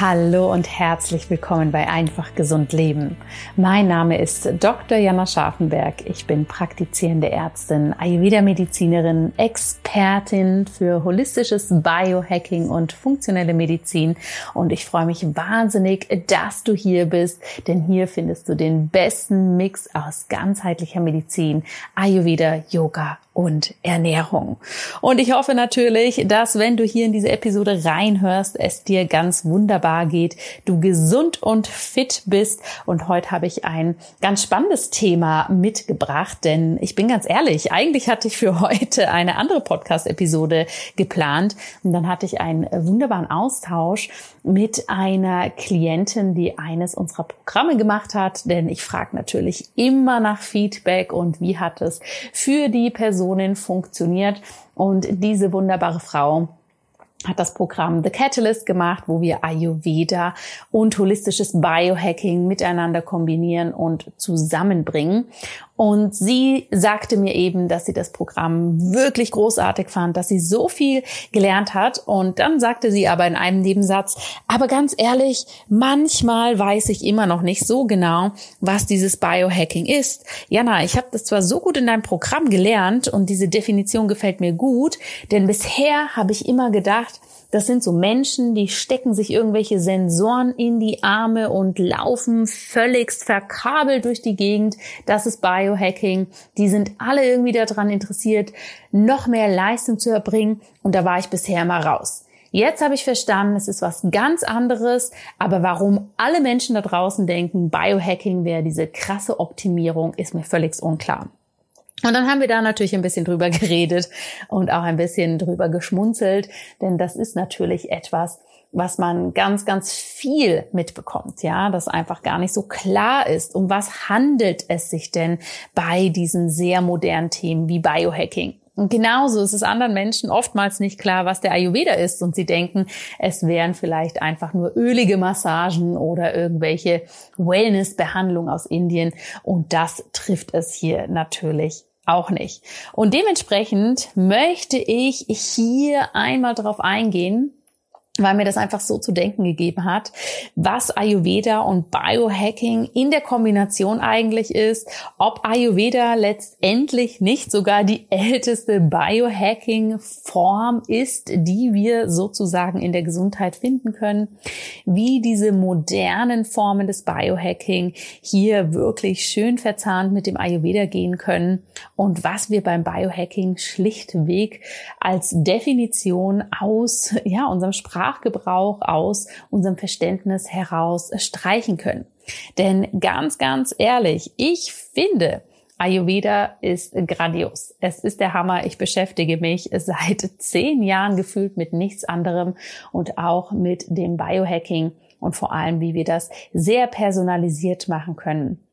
Hallo und herzlich willkommen bei Einfach Gesund Leben. Mein Name ist Dr. Jana Scharfenberg. Ich bin praktizierende Ärztin, Ayurveda-Medizinerin, Expertin für holistisches Biohacking und funktionelle Medizin. Und ich freue mich wahnsinnig, dass du hier bist, denn hier findest du den besten Mix aus ganzheitlicher Medizin, Ayurveda, Yoga und Ernährung. Und ich hoffe natürlich, dass wenn du hier in diese Episode reinhörst, es dir ganz wunderbar geht, du gesund und fit bist. Und heute habe ich ein ganz spannendes Thema mitgebracht, denn ich bin ganz ehrlich, eigentlich hatte ich für heute eine andere Podcast-Episode geplant und dann hatte ich einen wunderbaren Austausch mit einer Klientin, die eines unserer Programme gemacht hat, denn ich frage natürlich immer nach Feedback und wie hat es für die Personen funktioniert. Und diese wunderbare Frau hat das Programm The Catalyst gemacht, wo wir Ayurveda und holistisches Biohacking miteinander kombinieren und zusammenbringen. Und sie sagte mir eben, dass sie das Programm wirklich großartig fand, dass sie so viel gelernt hat. Und dann sagte sie aber in einem Nebensatz, aber ganz ehrlich, manchmal weiß ich immer noch nicht so genau, was dieses Biohacking ist. Jana, ich habe das zwar so gut in deinem Programm gelernt und diese Definition gefällt mir gut, denn bisher habe ich immer gedacht, das sind so Menschen, die stecken sich irgendwelche Sensoren in die Arme und laufen völligst verkabelt durch die Gegend. Das ist Biohacking. Die sind alle irgendwie daran interessiert, noch mehr Leistung zu erbringen. Und da war ich bisher immer raus. Jetzt habe ich verstanden, es ist was ganz anderes, aber warum alle Menschen da draußen denken, Biohacking wäre diese krasse Optimierung, ist mir völlig unklar. Und dann haben wir da natürlich ein bisschen drüber geredet und auch ein bisschen drüber geschmunzelt, denn das ist natürlich etwas, was man ganz, ganz viel mitbekommt, ja, das einfach gar nicht so klar ist. Um was handelt es sich denn bei diesen sehr modernen Themen wie Biohacking? Und genauso ist es anderen Menschen oftmals nicht klar, was der Ayurveda ist und sie denken, es wären vielleicht einfach nur ölige Massagen oder irgendwelche Wellness-Behandlungen aus Indien und das trifft es hier natürlich auch nicht. Und dementsprechend möchte ich hier einmal darauf eingehen, weil mir das einfach so zu denken gegeben hat, was Ayurveda und Biohacking in der Kombination eigentlich ist, ob Ayurveda letztendlich nicht sogar die älteste Biohacking-Form ist, die wir sozusagen in der Gesundheit finden können, wie diese modernen Formen des Biohacking hier wirklich schön verzahnt mit dem Ayurveda gehen können und was wir beim Biohacking schlichtweg als Definition aus ja, unserem Sprach Sprachgebrauch aus unserem Verständnis heraus streichen können. Denn ganz, ganz ehrlich, ich finde, Ayurveda ist grandios. Es ist der Hammer. Ich beschäftige mich seit zehn Jahren gefühlt mit nichts anderem und auch mit dem Biohacking und vor allem, wie wir das sehr personalisiert machen können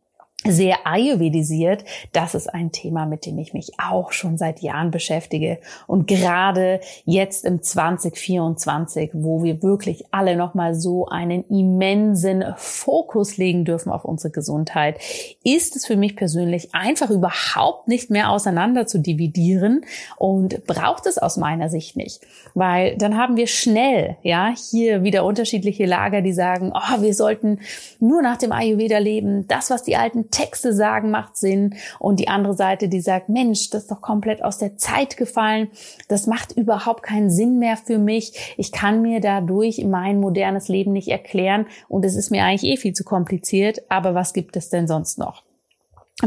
sehr ayurvedisiert. Das ist ein Thema, mit dem ich mich auch schon seit Jahren beschäftige. Und gerade jetzt im 2024, wo wir wirklich alle nochmal so einen immensen Fokus legen dürfen auf unsere Gesundheit, ist es für mich persönlich einfach überhaupt nicht mehr auseinander zu dividieren und braucht es aus meiner Sicht nicht. Weil dann haben wir schnell, ja, hier wieder unterschiedliche Lager, die sagen, oh, wir sollten nur nach dem Ayurveda leben. Das, was die alten Texte sagen, macht Sinn. Und die andere Seite, die sagt, Mensch, das ist doch komplett aus der Zeit gefallen. Das macht überhaupt keinen Sinn mehr für mich. Ich kann mir dadurch mein modernes Leben nicht erklären. Und es ist mir eigentlich eh viel zu kompliziert. Aber was gibt es denn sonst noch?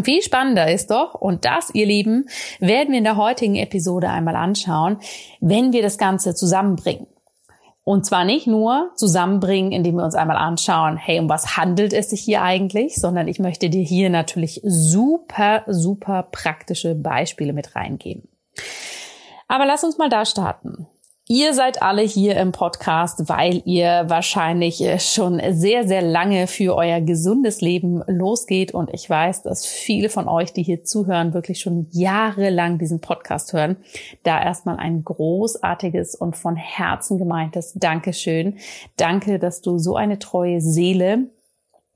Viel spannender ist doch, und das, ihr Lieben, werden wir in der heutigen Episode einmal anschauen, wenn wir das Ganze zusammenbringen. Und zwar nicht nur zusammenbringen, indem wir uns einmal anschauen, hey, um was handelt es sich hier eigentlich, sondern ich möchte dir hier natürlich super, super praktische Beispiele mit reingeben. Aber lass uns mal da starten. Ihr seid alle hier im Podcast, weil ihr wahrscheinlich äh, schon sehr, sehr lange für euer gesundes Leben losgeht. Und ich weiß, dass viele von euch, die hier zuhören, wirklich schon jahrelang diesen Podcast hören. Da erstmal ein großartiges und von Herzen gemeintes Dankeschön. Danke, dass du so eine treue Seele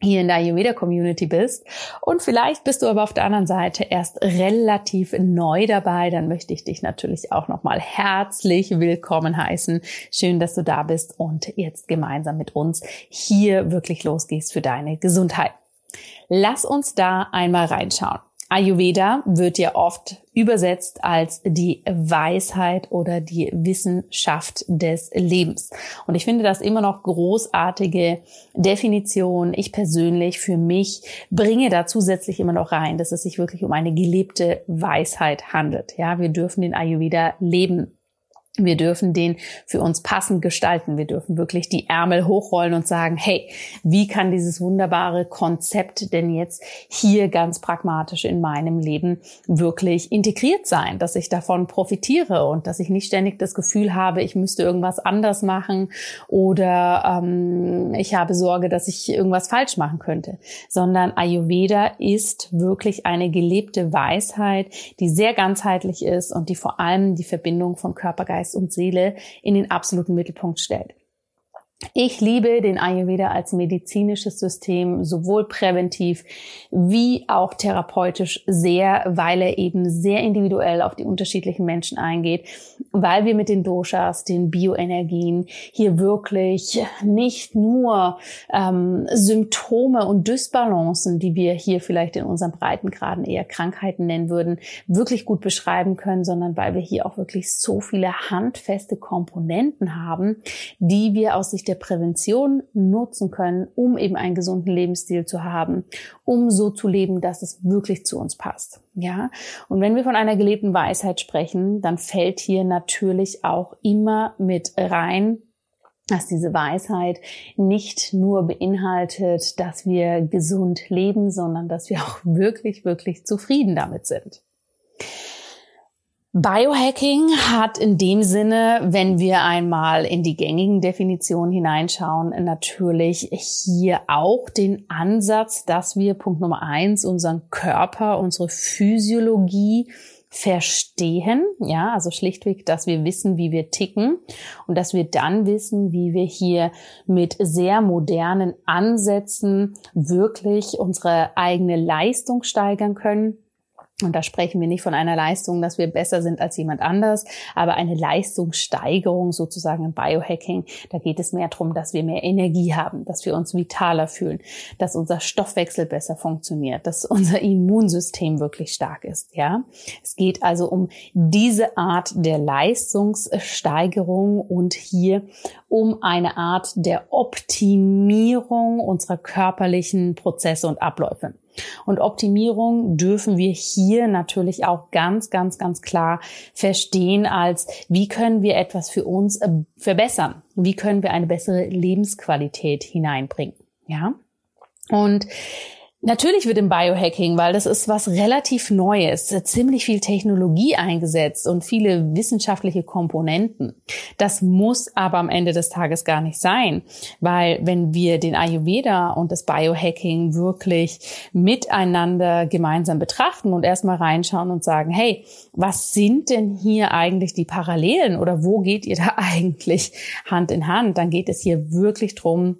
hier in der Ayurveda Community bist und vielleicht bist du aber auf der anderen Seite erst relativ neu dabei, dann möchte ich dich natürlich auch nochmal herzlich willkommen heißen. Schön, dass du da bist und jetzt gemeinsam mit uns hier wirklich losgehst für deine Gesundheit. Lass uns da einmal reinschauen. Ayurveda wird ja oft übersetzt als die Weisheit oder die Wissenschaft des Lebens. Und ich finde das immer noch großartige Definition. Ich persönlich für mich bringe da zusätzlich immer noch rein, dass es sich wirklich um eine gelebte Weisheit handelt. Ja, wir dürfen den Ayurveda leben. Wir dürfen den für uns passend gestalten. Wir dürfen wirklich die Ärmel hochrollen und sagen, hey, wie kann dieses wunderbare Konzept denn jetzt hier ganz pragmatisch in meinem Leben wirklich integriert sein, dass ich davon profitiere und dass ich nicht ständig das Gefühl habe, ich müsste irgendwas anders machen oder ähm, ich habe Sorge, dass ich irgendwas falsch machen könnte, sondern Ayurveda ist wirklich eine gelebte Weisheit, die sehr ganzheitlich ist und die vor allem die Verbindung von Körper, Geist Geist und Seele in den absoluten Mittelpunkt stellt. Ich liebe den Ayurveda als medizinisches System, sowohl präventiv wie auch therapeutisch sehr, weil er eben sehr individuell auf die unterschiedlichen Menschen eingeht, weil wir mit den Doshas, den Bioenergien hier wirklich nicht nur ähm, Symptome und Dysbalancen, die wir hier vielleicht in unseren Breitengraden eher Krankheiten nennen würden, wirklich gut beschreiben können, sondern weil wir hier auch wirklich so viele handfeste Komponenten haben, die wir aus Sicht der Prävention nutzen können, um eben einen gesunden Lebensstil zu haben, um so zu leben, dass es wirklich zu uns passt. Ja. Und wenn wir von einer gelebten Weisheit sprechen, dann fällt hier natürlich auch immer mit rein, dass diese Weisheit nicht nur beinhaltet, dass wir gesund leben, sondern dass wir auch wirklich, wirklich zufrieden damit sind. Biohacking hat in dem Sinne, wenn wir einmal in die gängigen Definitionen hineinschauen, natürlich hier auch den Ansatz, dass wir Punkt Nummer eins unseren Körper, unsere Physiologie verstehen, ja, also schlichtweg, dass wir wissen, wie wir ticken und dass wir dann wissen, wie wir hier mit sehr modernen Ansätzen wirklich unsere eigene Leistung steigern können und da sprechen wir nicht von einer Leistung, dass wir besser sind als jemand anders, aber eine Leistungssteigerung sozusagen im Biohacking. Da geht es mehr darum, dass wir mehr Energie haben, dass wir uns vitaler fühlen, dass unser Stoffwechsel besser funktioniert, dass unser Immunsystem wirklich stark ist. Ja, es geht also um diese Art der Leistungssteigerung und hier um eine Art der Optimierung unserer körperlichen Prozesse und Abläufe. Und Optimierung dürfen wir hier natürlich auch ganz, ganz, ganz klar verstehen als, wie können wir etwas für uns äh, verbessern? Wie können wir eine bessere Lebensqualität hineinbringen? Ja. Und Natürlich wird im Biohacking, weil das ist was relativ Neues, ziemlich viel Technologie eingesetzt und viele wissenschaftliche Komponenten. Das muss aber am Ende des Tages gar nicht sein, weil wenn wir den Ayurveda und das Biohacking wirklich miteinander gemeinsam betrachten und erstmal reinschauen und sagen, hey, was sind denn hier eigentlich die Parallelen oder wo geht ihr da eigentlich Hand in Hand? Dann geht es hier wirklich drum,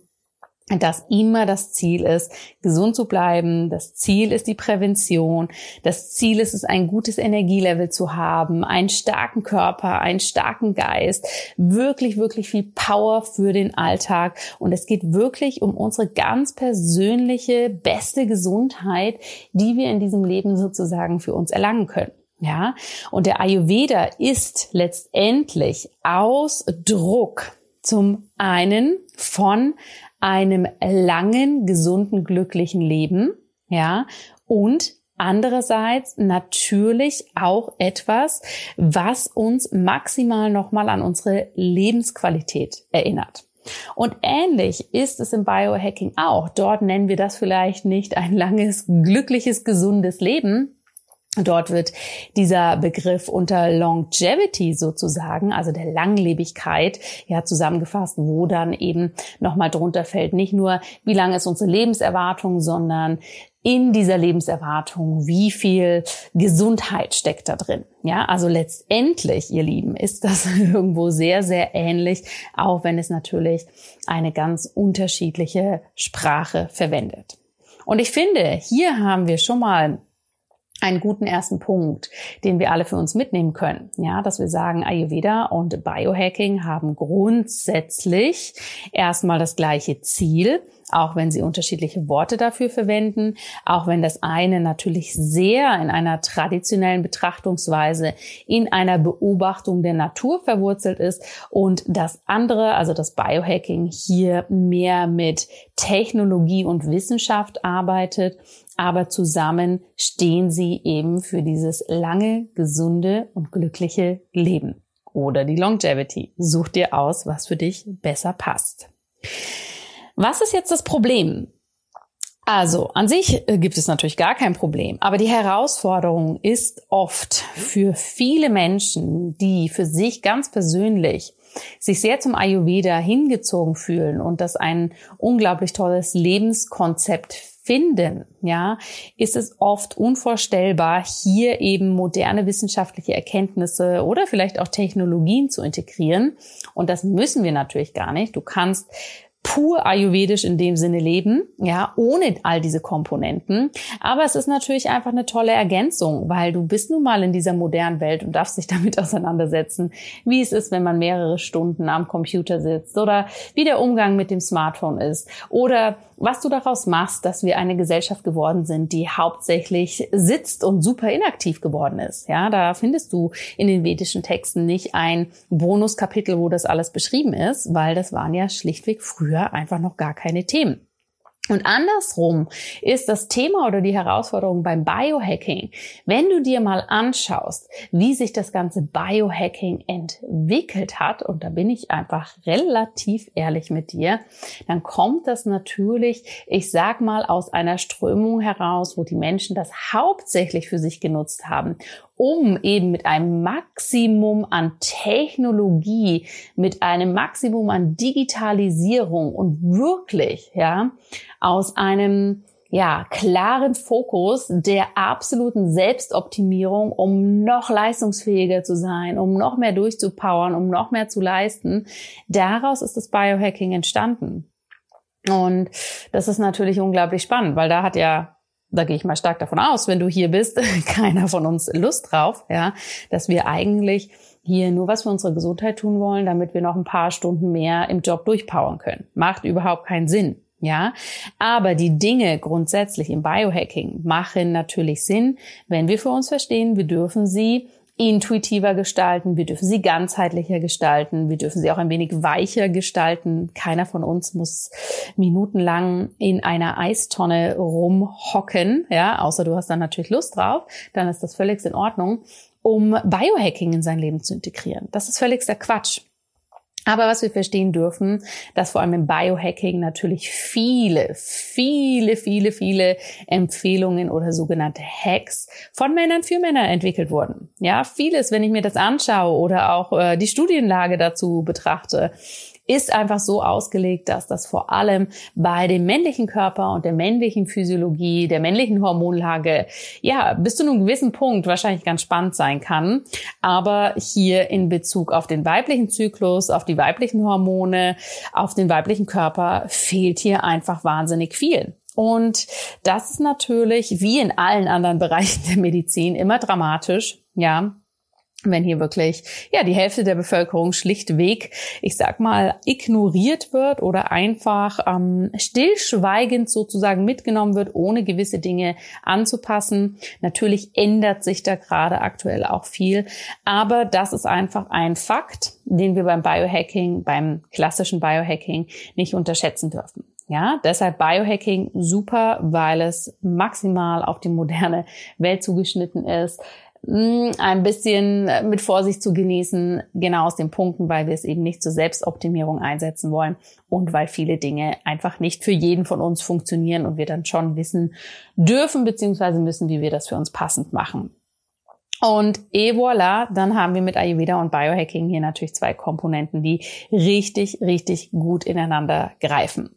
dass immer das Ziel ist, gesund zu bleiben. Das Ziel ist die Prävention. Das Ziel ist es, ein gutes Energielevel zu haben, einen starken Körper, einen starken Geist, wirklich, wirklich viel Power für den Alltag. Und es geht wirklich um unsere ganz persönliche, beste Gesundheit, die wir in diesem Leben sozusagen für uns erlangen können. Ja, und der Ayurveda ist letztendlich Ausdruck zum einen von einem langen, gesunden, glücklichen Leben, ja, und andererseits natürlich auch etwas, was uns maximal nochmal an unsere Lebensqualität erinnert. Und ähnlich ist es im Biohacking auch. Dort nennen wir das vielleicht nicht ein langes, glückliches, gesundes Leben, Dort wird dieser Begriff unter Longevity sozusagen, also der Langlebigkeit, ja zusammengefasst, wo dann eben nochmal drunter fällt, nicht nur, wie lange ist unsere Lebenserwartung, sondern in dieser Lebenserwartung, wie viel Gesundheit steckt da drin. Ja, also letztendlich, ihr Lieben, ist das irgendwo sehr, sehr ähnlich, auch wenn es natürlich eine ganz unterschiedliche Sprache verwendet. Und ich finde, hier haben wir schon mal einen guten ersten Punkt, den wir alle für uns mitnehmen können. Ja, dass wir sagen, Ayurveda und Biohacking haben grundsätzlich erstmal das gleiche Ziel, auch wenn sie unterschiedliche Worte dafür verwenden, auch wenn das eine natürlich sehr in einer traditionellen Betrachtungsweise in einer Beobachtung der Natur verwurzelt ist und das andere, also das Biohacking hier mehr mit Technologie und Wissenschaft arbeitet aber zusammen stehen sie eben für dieses lange, gesunde und glückliche Leben. Oder die Longevity. Such dir aus, was für dich besser passt. Was ist jetzt das Problem? Also, an sich äh, gibt es natürlich gar kein Problem, aber die Herausforderung ist oft für viele Menschen, die für sich ganz persönlich sich sehr zum Ayurveda hingezogen fühlen und das ein unglaublich tolles Lebenskonzept finden, ja, ist es oft unvorstellbar, hier eben moderne wissenschaftliche Erkenntnisse oder vielleicht auch Technologien zu integrieren. Und das müssen wir natürlich gar nicht. Du kannst pur ayurvedisch in dem Sinne leben, ja, ohne all diese Komponenten. Aber es ist natürlich einfach eine tolle Ergänzung, weil du bist nun mal in dieser modernen Welt und darfst dich damit auseinandersetzen, wie es ist, wenn man mehrere Stunden am Computer sitzt oder wie der Umgang mit dem Smartphone ist oder was du daraus machst, dass wir eine Gesellschaft geworden sind, die hauptsächlich sitzt und super inaktiv geworden ist. Ja, da findest du in den vedischen Texten nicht ein Bonuskapitel, wo das alles beschrieben ist, weil das waren ja schlichtweg früher einfach noch gar keine Themen. Und andersrum ist das Thema oder die Herausforderung beim Biohacking, wenn du dir mal anschaust, wie sich das ganze Biohacking entwickelt hat, und da bin ich einfach relativ ehrlich mit dir, dann kommt das natürlich, ich sag mal, aus einer Strömung heraus, wo die Menschen das hauptsächlich für sich genutzt haben, um eben mit einem Maximum an Technologie, mit einem Maximum an Digitalisierung und wirklich, ja, aus einem ja, klaren Fokus der absoluten Selbstoptimierung, um noch leistungsfähiger zu sein, um noch mehr durchzupowern, um noch mehr zu leisten. Daraus ist das Biohacking entstanden. Und das ist natürlich unglaublich spannend, weil da hat ja da gehe ich mal stark davon aus, wenn du hier bist, keiner von uns Lust drauf, ja, dass wir eigentlich hier nur was für unsere Gesundheit tun wollen, damit wir noch ein paar Stunden mehr im Job durchpowern können. Macht überhaupt keinen Sinn. Ja, aber die Dinge grundsätzlich im Biohacking machen natürlich Sinn, wenn wir für uns verstehen, wir dürfen sie intuitiver gestalten, wir dürfen sie ganzheitlicher gestalten, wir dürfen sie auch ein wenig weicher gestalten. Keiner von uns muss minutenlang in einer Eistonne rumhocken, ja, außer du hast dann natürlich Lust drauf, dann ist das völlig in Ordnung, um Biohacking in sein Leben zu integrieren. Das ist völligster Quatsch. Aber was wir verstehen dürfen, dass vor allem im Biohacking natürlich viele, viele, viele, viele Empfehlungen oder sogenannte Hacks von Männern für Männer entwickelt wurden. Ja, vieles, wenn ich mir das anschaue oder auch äh, die Studienlage dazu betrachte, ist einfach so ausgelegt, dass das vor allem bei dem männlichen Körper und der männlichen Physiologie, der männlichen Hormonlage, ja, bis zu einem gewissen Punkt wahrscheinlich ganz spannend sein kann. Aber hier in Bezug auf den weiblichen Zyklus, auf die weiblichen Hormone, auf den weiblichen Körper fehlt hier einfach wahnsinnig viel. Und das ist natürlich wie in allen anderen Bereichen der Medizin immer dramatisch. Ja, wenn hier wirklich ja die Hälfte der Bevölkerung schlichtweg, ich sag mal, ignoriert wird oder einfach ähm, stillschweigend sozusagen mitgenommen wird, ohne gewisse Dinge anzupassen. Natürlich ändert sich da gerade aktuell auch viel, aber das ist einfach ein Fakt, den wir beim Biohacking, beim klassischen Biohacking nicht unterschätzen dürfen. Ja, deshalb Biohacking super, weil es maximal auf die moderne Welt zugeschnitten ist ein bisschen mit Vorsicht zu genießen, genau aus den Punkten, weil wir es eben nicht zur Selbstoptimierung einsetzen wollen und weil viele Dinge einfach nicht für jeden von uns funktionieren und wir dann schon wissen dürfen bzw. müssen, wie wir das für uns passend machen. Und et voilà, dann haben wir mit Ayurveda und Biohacking hier natürlich zwei Komponenten, die richtig, richtig gut ineinander greifen.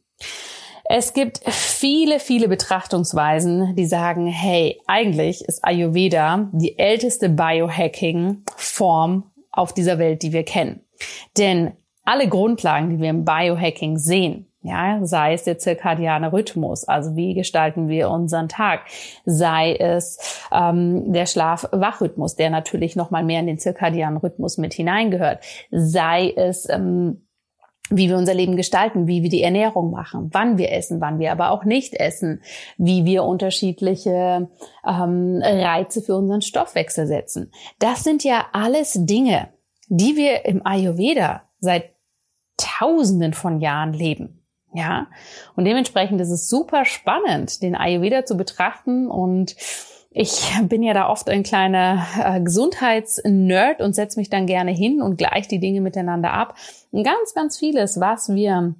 Es gibt viele, viele Betrachtungsweisen, die sagen, hey, eigentlich ist Ayurveda die älteste Biohacking-Form auf dieser Welt, die wir kennen. Denn alle Grundlagen, die wir im Biohacking sehen, Ja, sei es der zirkadiane Rhythmus, also wie gestalten wir unseren Tag, sei es ähm, der Schlaf-Wach-Rhythmus, der natürlich noch mal mehr in den zirkadianen Rhythmus mit hineingehört, sei es ähm, wie wir unser Leben gestalten, wie wir die Ernährung machen, wann wir essen, wann wir aber auch nicht essen, wie wir unterschiedliche ähm, Reize für unseren Stoffwechsel setzen. Das sind ja alles Dinge, die wir im Ayurveda seit Tausenden von Jahren leben. Ja, und dementsprechend ist es super spannend, den Ayurveda zu betrachten und ich bin ja da oft ein kleiner äh, Gesundheitsnerd und setze mich dann gerne hin und gleiche die Dinge miteinander ab. Und ganz, ganz vieles, was wir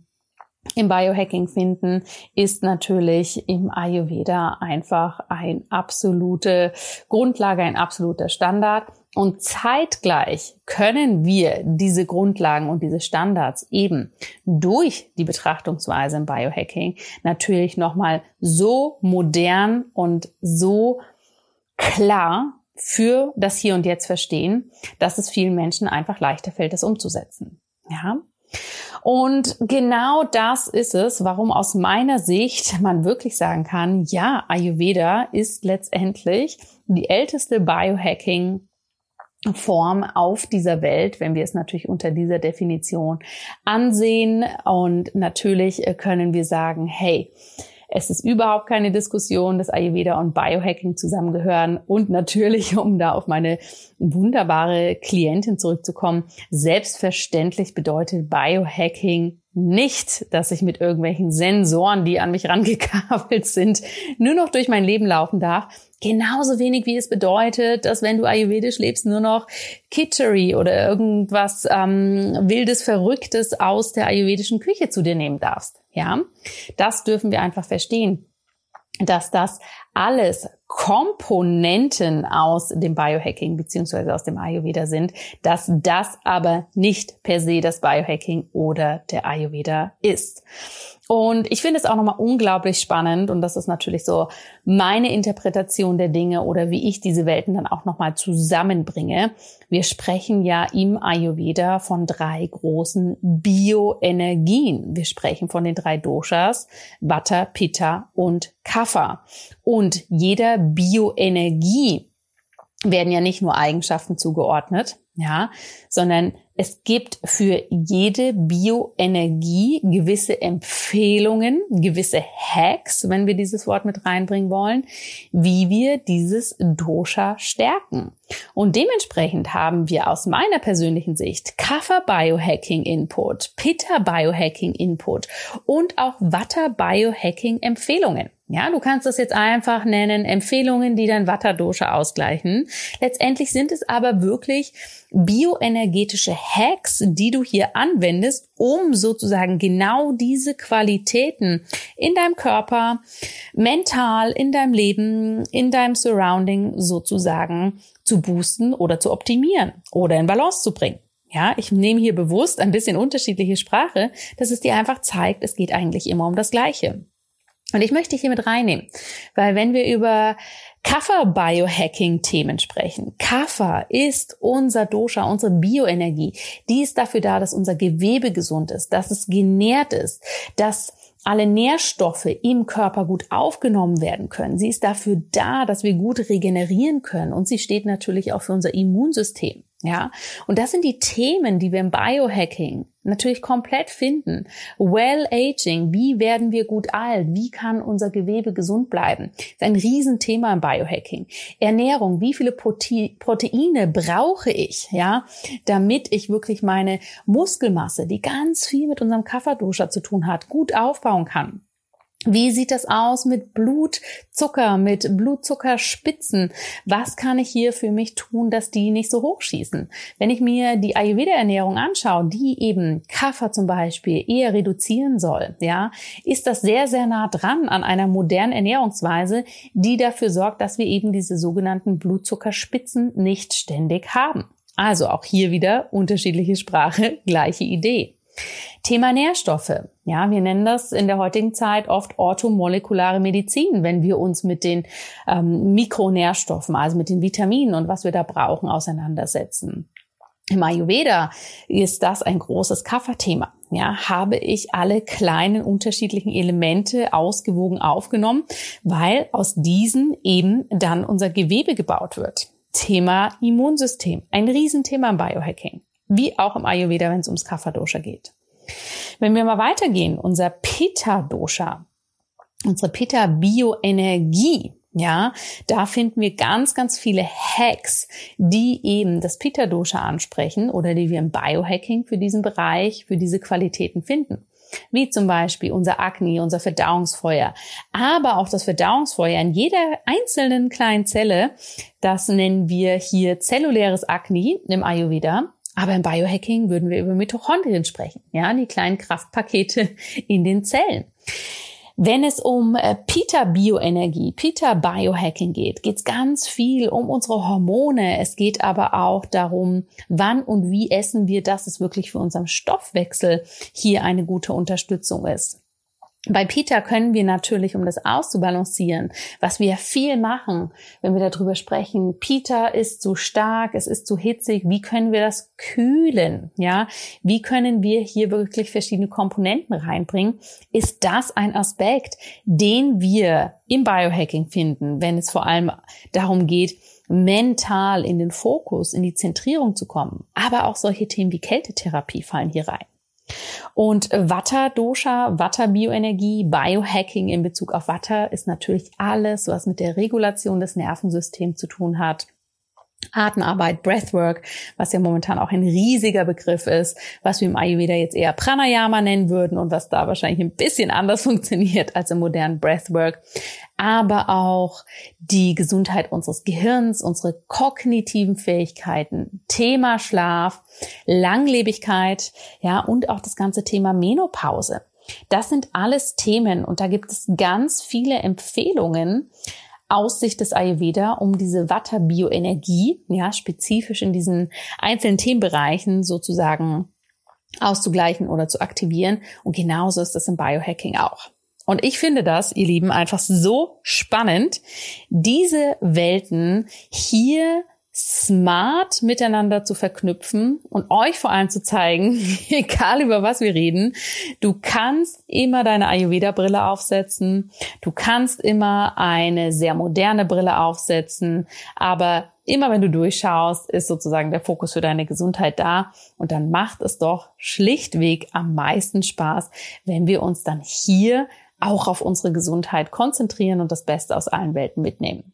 im Biohacking finden, ist natürlich im Ayurveda einfach ein absolute Grundlage, ein absoluter Standard. Und zeitgleich können wir diese Grundlagen und diese Standards eben durch die Betrachtungsweise im Biohacking natürlich nochmal so modern und so klar für das Hier und Jetzt verstehen, dass es vielen Menschen einfach leichter fällt, das umzusetzen. Ja. Und genau das ist es, warum aus meiner Sicht man wirklich sagen kann, ja, Ayurveda ist letztendlich die älteste Biohacking Form auf dieser Welt, wenn wir es natürlich unter dieser Definition ansehen. Und natürlich können wir sagen, hey, es ist überhaupt keine Diskussion, dass Ayurveda und Biohacking zusammengehören. Und natürlich, um da auf meine wunderbare Klientin zurückzukommen, selbstverständlich bedeutet Biohacking nicht, dass ich mit irgendwelchen Sensoren, die an mich rangekabelt sind, nur noch durch mein Leben laufen darf. Genauso wenig wie es bedeutet, dass wenn du ayurvedisch lebst, nur noch Kitchery oder irgendwas ähm, wildes, verrücktes aus der ayurvedischen Küche zu dir nehmen darfst. Ja, das dürfen wir einfach verstehen, dass das alles Komponenten aus dem Biohacking beziehungsweise aus dem Ayurveda sind, dass das aber nicht per se das Biohacking oder der Ayurveda ist. Und ich finde es auch nochmal unglaublich spannend und das ist natürlich so meine Interpretation der Dinge oder wie ich diese Welten dann auch nochmal zusammenbringe. Wir sprechen ja im Ayurveda von drei großen Bioenergien. Wir sprechen von den drei Doshas, Vata, Pitta und Kapha. Und jeder Bioenergie werden ja nicht nur Eigenschaften zugeordnet, ja, sondern es gibt für jede Bioenergie gewisse Empfehlungen, gewisse Hacks, wenn wir dieses Wort mit reinbringen wollen, wie wir dieses Dosha stärken. Und dementsprechend haben wir aus meiner persönlichen Sicht Kapha Biohacking Input, Pitta Biohacking Input und auch Vata Biohacking Empfehlungen. Ja, du kannst das jetzt einfach nennen, Empfehlungen, die dein Vata-Dosha ausgleichen. Letztendlich sind es aber wirklich bioenergetische Hacks, die du hier anwendest, um sozusagen genau diese Qualitäten in deinem Körper, mental, in deinem Leben, in deinem Surrounding sozusagen zu boosten oder zu optimieren oder in Balance zu bringen. Ja, ich nehme hier bewusst ein bisschen unterschiedliche Sprache, dass es dir einfach zeigt, es geht eigentlich immer um das Gleiche. Und ich möchte hier mit reinnehmen, weil wenn wir über Kapha-Biohacking-Themen sprechen. Kapha ist unser Dosha, unsere Bioenergie. Die ist dafür da, dass unser Gewebe gesund ist, dass es genährt ist, dass alle Nährstoffe im Körper gut aufgenommen werden können. Sie ist dafür da, dass wir gut regenerieren können und sie steht natürlich auch für unser Immunsystem. Ja, und das sind die Themen, die wir im Biohacking natürlich komplett finden. Well Aging, wie werden wir gut alt? Wie kann unser Gewebe gesund bleiben? Das ist ein Riesenthema im Biohacking. Ernährung, wie viele Proteine brauche ich, ja, damit ich wirklich meine Muskelmasse, die ganz viel mit unserem Kapha-Dosha zu tun hat, gut aufbauen kann? Wie sieht das aus mit Blutzucker, mit Blutzuckerspitzen? Was kann ich hier für mich tun, dass die nicht so hoch schießen? Wenn ich mir die Ayurveda-Ernährung anschaue, die eben Kaffer zum Beispiel eher reduzieren soll, ja, ist das sehr, sehr nah dran an einer modernen Ernährungsweise, die dafür sorgt, dass wir eben diese sogenannten Blutzuckerspitzen nicht ständig haben. Also auch hier wieder unterschiedliche Sprache, gleiche Idee. Thema Nährstoffe. Ja, wir nennen das in der heutigen Zeit oft orthomolekulare Medizin, wenn wir uns mit den ähm, Mikronährstoffen, also mit den Vitaminen und was wir da brauchen, auseinandersetzen. Im Ayurveda ist das ein großes Kafferthema. ja, habe ich alle kleinen unterschiedlichen Elemente ausgewogen aufgenommen, weil aus diesen eben dann unser Gewebe gebaut wird. Thema Immunsystem, ein Riesenthema im Biohacking, wie auch im Ayurveda, wenn es ums Kapha-Dosha geht. Wenn wir mal weitergehen, unser Pitta-Dosha, unsere Pitta-Bioenergie, ja, da finden wir ganz, ganz viele Hacks, die eben das Pitta Dosha ansprechen oder die wir im Biohacking für diesen Bereich, für diese Qualitäten finden. Wie zum Beispiel unser Agni, unser Verdauungsfeuer, aber auch das Verdauungsfeuer in jeder einzelnen kleinen Zelle. Das nennen wir hier zelluläres Agni im Ayurveda. Aber im Biohacking würden wir über Mitochondrien sprechen, ja, die kleinen Kraftpakete in den Zellen. Wenn es um äh, Pita Bioenergie, Pita Biohacking geht, geht es ganz viel um unsere Hormone. Es geht aber auch darum, wann und wie essen wir, dass es wirklich für unseren Stoffwechsel hier eine gute Unterstützung ist. Bei Peter können wir natürlich, um das auszubalancieren, was wir viel machen, wenn wir darüber sprechen, Peter ist zu stark, es ist zu hitzig, wie können wir das kühlen? Ja, wie können wir hier wirklich verschiedene Komponenten reinbringen? Ist das ein Aspekt, den wir im Biohacking finden, wenn es vor allem darum geht, mental in den Fokus, in die Zentrierung zu kommen? Aber auch solche Themen wie Kältetherapie fallen hier rein. Und Vata Dosha, Vata Bioenergie, Biohacking in Bezug auf Vata ist natürlich alles, was mit der Regulation des Nervensystems zu tun hat. Atemarbeit, Breathwork, was ja momentan auch ein riesiger Begriff ist, was wir im Ayurveda jetzt eher Pranayama nennen würden und was da wahrscheinlich ein bisschen anders funktioniert als im modernen Breathwork. Aber auch die Gesundheit unseres Gehirns, unsere kognitiven Fähigkeiten, Thema Schlaf, Langlebigkeit, ja, und auch das ganze Thema Menopause. Das sind alles Themen und da gibt es ganz viele Empfehlungen, aus Sicht des Ayurveda, um diese Vata-Bioenergie, ja, spezifisch in diesen einzelnen Themenbereichen sozusagen auszugleichen oder zu aktivieren. Und genauso ist das im Biohacking auch. Und ich finde das, ihr Lieben, einfach so spannend, diese Welten hier smart miteinander zu verknüpfen und euch vor allem zu zeigen, egal über was wir reden, du kannst immer deine Ayurveda-Brille aufsetzen, du kannst immer eine sehr moderne Brille aufsetzen, aber immer wenn du durchschaust, ist sozusagen der Fokus für deine Gesundheit da und dann macht es doch schlichtweg am meisten Spaß, wenn wir uns dann hier auch auf unsere Gesundheit konzentrieren und das Beste aus allen Welten mitnehmen.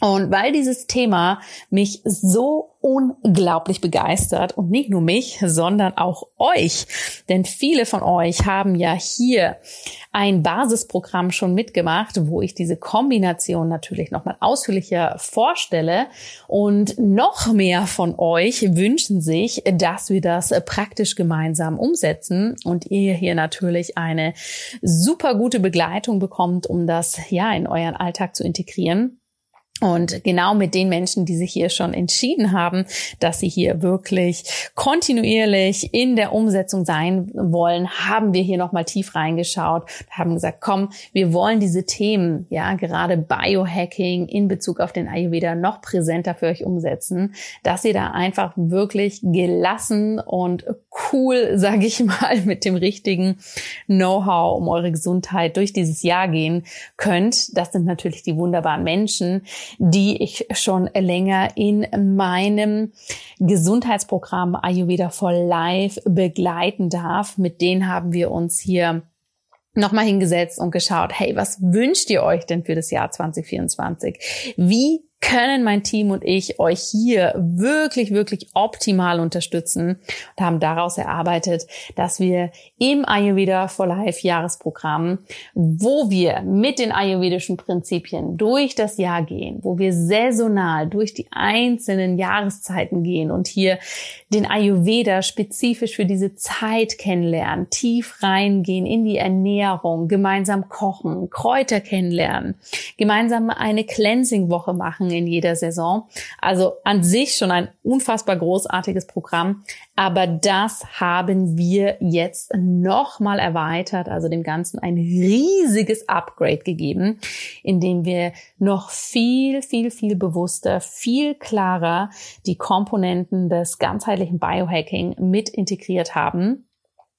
Und weil dieses Thema mich so unglaublich begeistert und nicht nur mich, sondern auch euch, denn viele von euch haben ja hier ein Basisprogramm schon mitgemacht, wo ich diese Kombination natürlich nochmal ausführlicher vorstelle und noch mehr von euch wünschen sich, dass wir das praktisch gemeinsam umsetzen und ihr hier natürlich eine super gute Begleitung bekommt, um das ja in euren Alltag zu integrieren. Und genau mit den Menschen, die sich hier schon entschieden haben, dass sie hier wirklich kontinuierlich in der Umsetzung sein wollen, haben wir hier nochmal tief reingeschaut, haben gesagt, komm, wir wollen diese Themen, ja, gerade Biohacking in Bezug auf den Ayurveda noch präsenter für euch umsetzen, dass ihr da einfach wirklich gelassen und cool, sage ich mal, mit dem richtigen Know-how um eure Gesundheit durch dieses Jahr gehen könnt. Das sind natürlich die wunderbaren Menschen, die ich schon länger in meinem Gesundheitsprogramm Ayurveda for Life begleiten darf. Mit denen haben wir uns hier nochmal hingesetzt und geschaut, hey, was wünscht ihr euch denn für das Jahr 2024? Wie können mein Team und ich euch hier wirklich, wirklich optimal unterstützen und haben daraus erarbeitet, dass wir im Ayurveda for Life Jahresprogramm, wo wir mit den ayurvedischen Prinzipien durch das Jahr gehen, wo wir saisonal durch die einzelnen Jahreszeiten gehen und hier den Ayurveda spezifisch für diese Zeit kennenlernen, tief reingehen in die Ernährung, gemeinsam kochen, Kräuter kennenlernen, gemeinsam eine Cleansing-Woche machen in jeder Saison. Also an sich schon ein unfassbar großartiges Programm. Aber das haben wir jetzt nochmal erweitert, also dem Ganzen ein riesiges Upgrade gegeben, indem wir noch viel, viel, viel bewusster, viel klarer die Komponenten des ganzheitlichen Biohacking mit integriert haben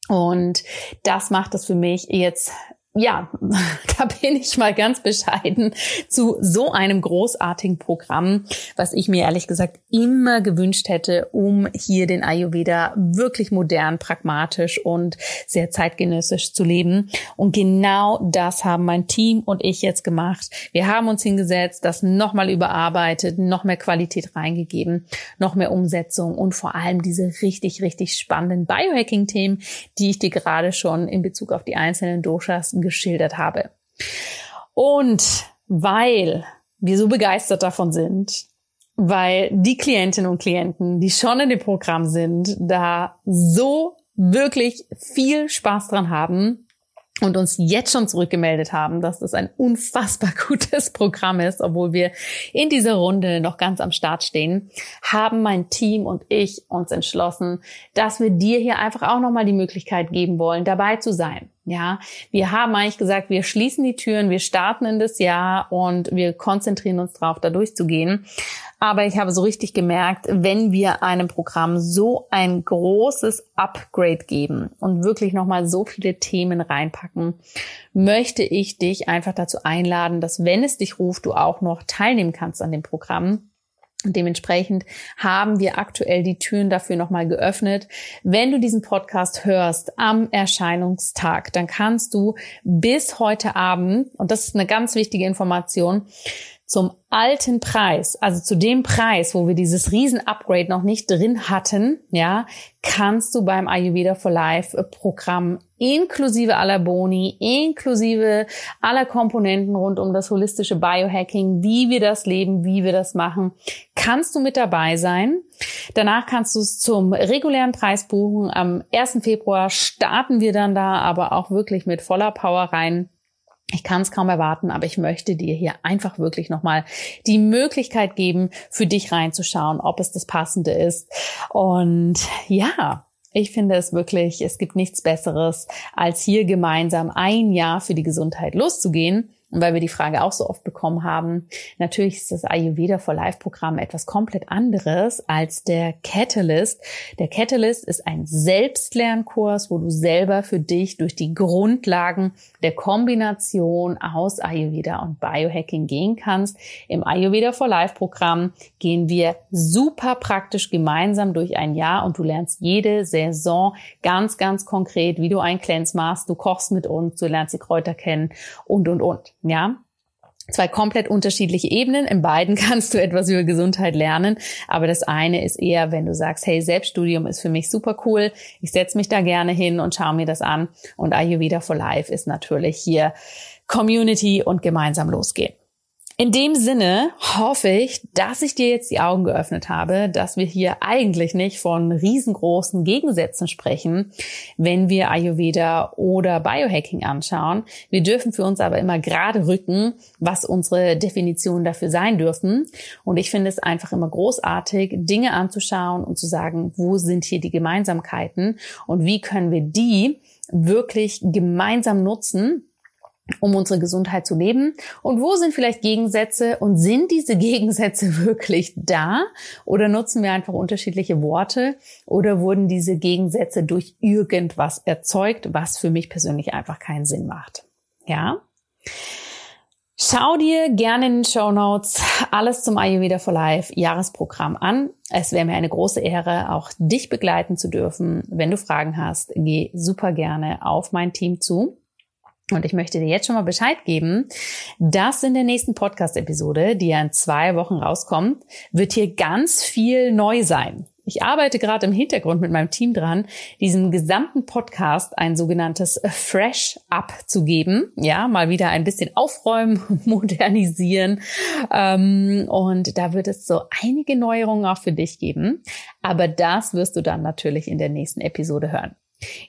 Und das macht es für mich jetzt ja, da bin ich mal ganz bescheiden zu so einem großartigen Programm, was ich mir ehrlich gesagt immer gewünscht hätte, um hier den Ayurveda wirklich modern, pragmatisch und sehr zeitgenössisch zu leben. Und genau das haben mein Team und ich jetzt gemacht. Wir haben uns hingesetzt, das nochmal überarbeitet, noch mehr Qualität reingegeben, noch mehr Umsetzung und vor allem diese richtig, richtig spannenden Biohacking-Themen, die ich dir gerade schon in Bezug auf die einzelnen Doshas geschildert habe. Und weil wir so begeistert davon sind, weil die Klientinnen und Klienten, die schon in dem Programm sind, da so wirklich viel Spaß dran haben und uns jetzt schon zurückgemeldet haben, dass das ein unfassbar gutes Programm ist, obwohl wir in dieser Runde noch ganz am Start stehen, haben mein Team und ich uns entschlossen, dass wir dir hier einfach auch nochmal die Möglichkeit geben wollen, dabei zu sein. Ja, wir haben eigentlich gesagt, wir schließen die Türen, wir starten in das Jahr und wir konzentrieren uns darauf, da durchzugehen. Aber ich habe so richtig gemerkt, wenn wir einem Programm so ein großes Upgrade geben und wirklich nochmal so viele Themen reinpacken, möchte ich dich einfach dazu einladen, dass wenn es dich ruft, du auch noch teilnehmen kannst an dem Programm. Und dementsprechend haben wir aktuell die Türen dafür nochmal geöffnet. Wenn du diesen Podcast hörst am Erscheinungstag, dann kannst du bis heute Abend, und das ist eine ganz wichtige Information, zum alten Preis, also zu dem Preis, wo wir dieses Riesen-Upgrade noch nicht drin hatten, ja, kannst du beim Ayurveda for Life Programm inklusive aller Boni, inklusive aller Komponenten rund um das holistische Biohacking, wie wir das leben, wie wir das machen, kannst du mit dabei sein. Danach kannst du es zum regulären Preis buchen. Am 1. Februar starten wir dann da aber auch wirklich mit voller Power rein. Ich kann es kaum erwarten, aber ich möchte dir hier einfach wirklich nochmal die Möglichkeit geben, für dich reinzuschauen, ob es das Passende ist. Und ja, ich finde es wirklich, es gibt nichts Besseres, als hier gemeinsam ein Jahr für die Gesundheit loszugehen und weil wir die Frage auch so oft bekommen haben, natürlich ist das Ayurveda for Life Programm etwas komplett anderes als der Catalyst. Der Catalyst ist ein Selbstlernkurs, wo du selber für dich durch die Grundlagen der Kombination aus Ayurveda und Biohacking gehen kannst. Im Ayurveda for Life Programm gehen wir super praktisch gemeinsam durch ein Jahr und du lernst jede Saison ganz, ganz konkret, wie du ein Cleanse machst. Du kochst mit uns, du lernst die Kräuter kennen und, und, und. Ja, zwei komplett unterschiedliche Ebenen. In beiden kannst du etwas über Gesundheit lernen. Aber das eine ist eher, wenn du sagst, hey, Selbststudium ist für mich super cool. Ich setze mich da gerne hin und schaue mir das an. Und Ayurveda for Life ist natürlich hier Community und gemeinsam losgehen. In dem Sinne hoffe ich, dass ich dir jetzt die Augen geöffnet habe, dass wir hier eigentlich nicht von riesengroßen Gegensätzen sprechen, wenn wir Ayurveda oder Biohacking anschauen. Wir dürfen für uns aber immer gerade rücken, was unsere Definitionen dafür sein dürfen. Und ich finde es einfach immer großartig, Dinge anzuschauen und zu sagen, wo sind hier die Gemeinsamkeiten und wie können wir die wirklich gemeinsam nutzen, um unsere Gesundheit zu leben? Und wo sind vielleicht Gegensätze? Und sind diese Gegensätze wirklich da? Oder nutzen wir einfach unterschiedliche Worte? Oder wurden diese Gegensätze durch irgendwas erzeugt, was für mich persönlich einfach keinen Sinn macht? Ja? Schau dir gerne in den Show Notes alles zum Ayurveda for Life Jahresprogramm an. Es wäre mir eine große Ehre, auch dich begleiten zu dürfen. Wenn du Fragen hast, geh super gerne auf mein Team zu. Und ich möchte dir jetzt schon mal Bescheid geben, dass in der nächsten Podcast-Episode, die ja in zwei Wochen rauskommt, wird hier ganz viel neu sein. Ich arbeite gerade im Hintergrund mit meinem Team dran, diesem gesamten Podcast ein sogenanntes Fresh Up zu geben. Ja, mal wieder ein bisschen aufräumen, modernisieren. Ähm, und da wird es so einige Neuerungen auch für dich geben. Aber das wirst du dann natürlich in der nächsten Episode hören.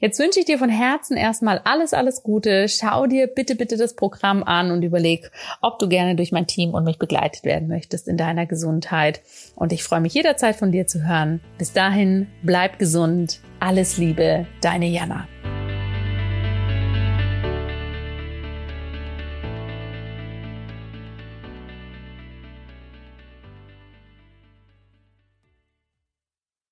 Jetzt wünsche ich dir von Herzen erstmal alles, alles Gute. Schau dir bitte, bitte das Programm an und überleg, ob du gerne durch mein Team und mich begleitet werden möchtest in deiner Gesundheit. Und ich freue mich jederzeit von dir zu hören. Bis dahin, bleib gesund. Alles Liebe, deine Jana.